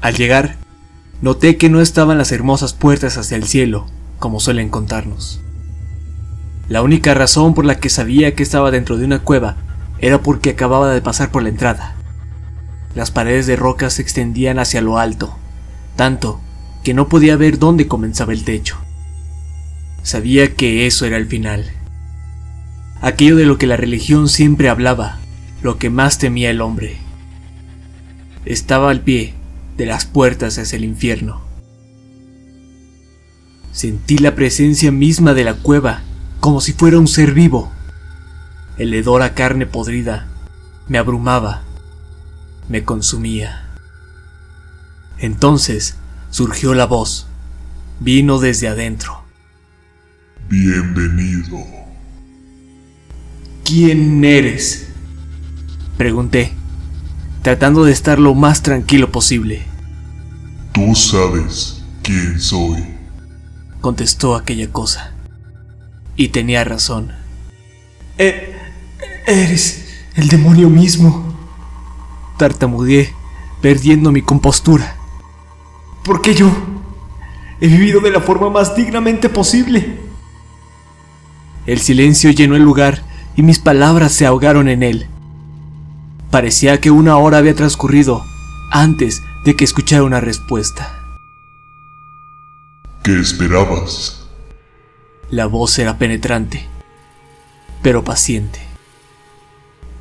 Al llegar, noté que no estaban las hermosas puertas hacia el cielo, como suelen contarnos. La única razón por la que sabía que estaba dentro de una cueva era porque acababa de pasar por la entrada. Las paredes de roca se extendían hacia lo alto, tanto que no podía ver dónde comenzaba el techo. Sabía que eso era el final. Aquello de lo que la religión siempre hablaba, lo que más temía el hombre. Estaba al pie de las puertas hacia el infierno. Sentí la presencia misma de la cueva, como si fuera un ser vivo. El hedor a carne podrida me abrumaba, me consumía. Entonces surgió la voz, vino desde adentro. Bienvenido. ¿Quién eres? Pregunté, tratando de estar lo más tranquilo posible. Tú sabes quién soy. Contestó aquella cosa. Y tenía razón. E-, eres el demonio mismo. Tartamudeé, perdiendo mi compostura. ¿Por qué yo? He vivido de la forma más dignamente posible. El silencio llenó el lugar y mis palabras se ahogaron en él. Parecía que una hora había transcurrido antes de que escuchara una respuesta. ¿Qué esperabas? La voz era penetrante, pero paciente.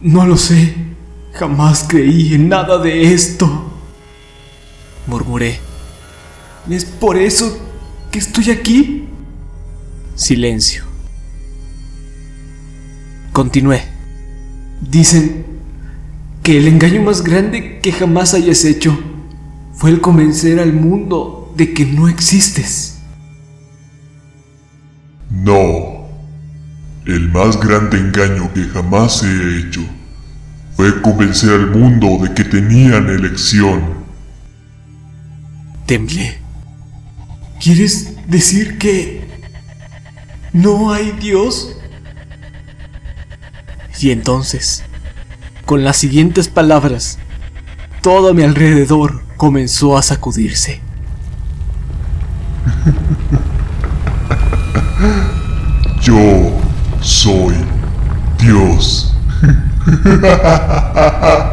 No lo sé. Jamás creí en nada de esto. Murmuré. ¿Es por eso que estoy aquí? Silencio. Continué. Dicen que el engaño más grande que jamás hayas hecho fue el convencer al mundo de que no existes. No. El más grande engaño que jamás he hecho fue convencer al mundo de que tenían elección. Temblé. ¿Quieres decir que no hay Dios? Y entonces, con las siguientes palabras, todo a mi alrededor comenzó a sacudirse. Yo soy Dios.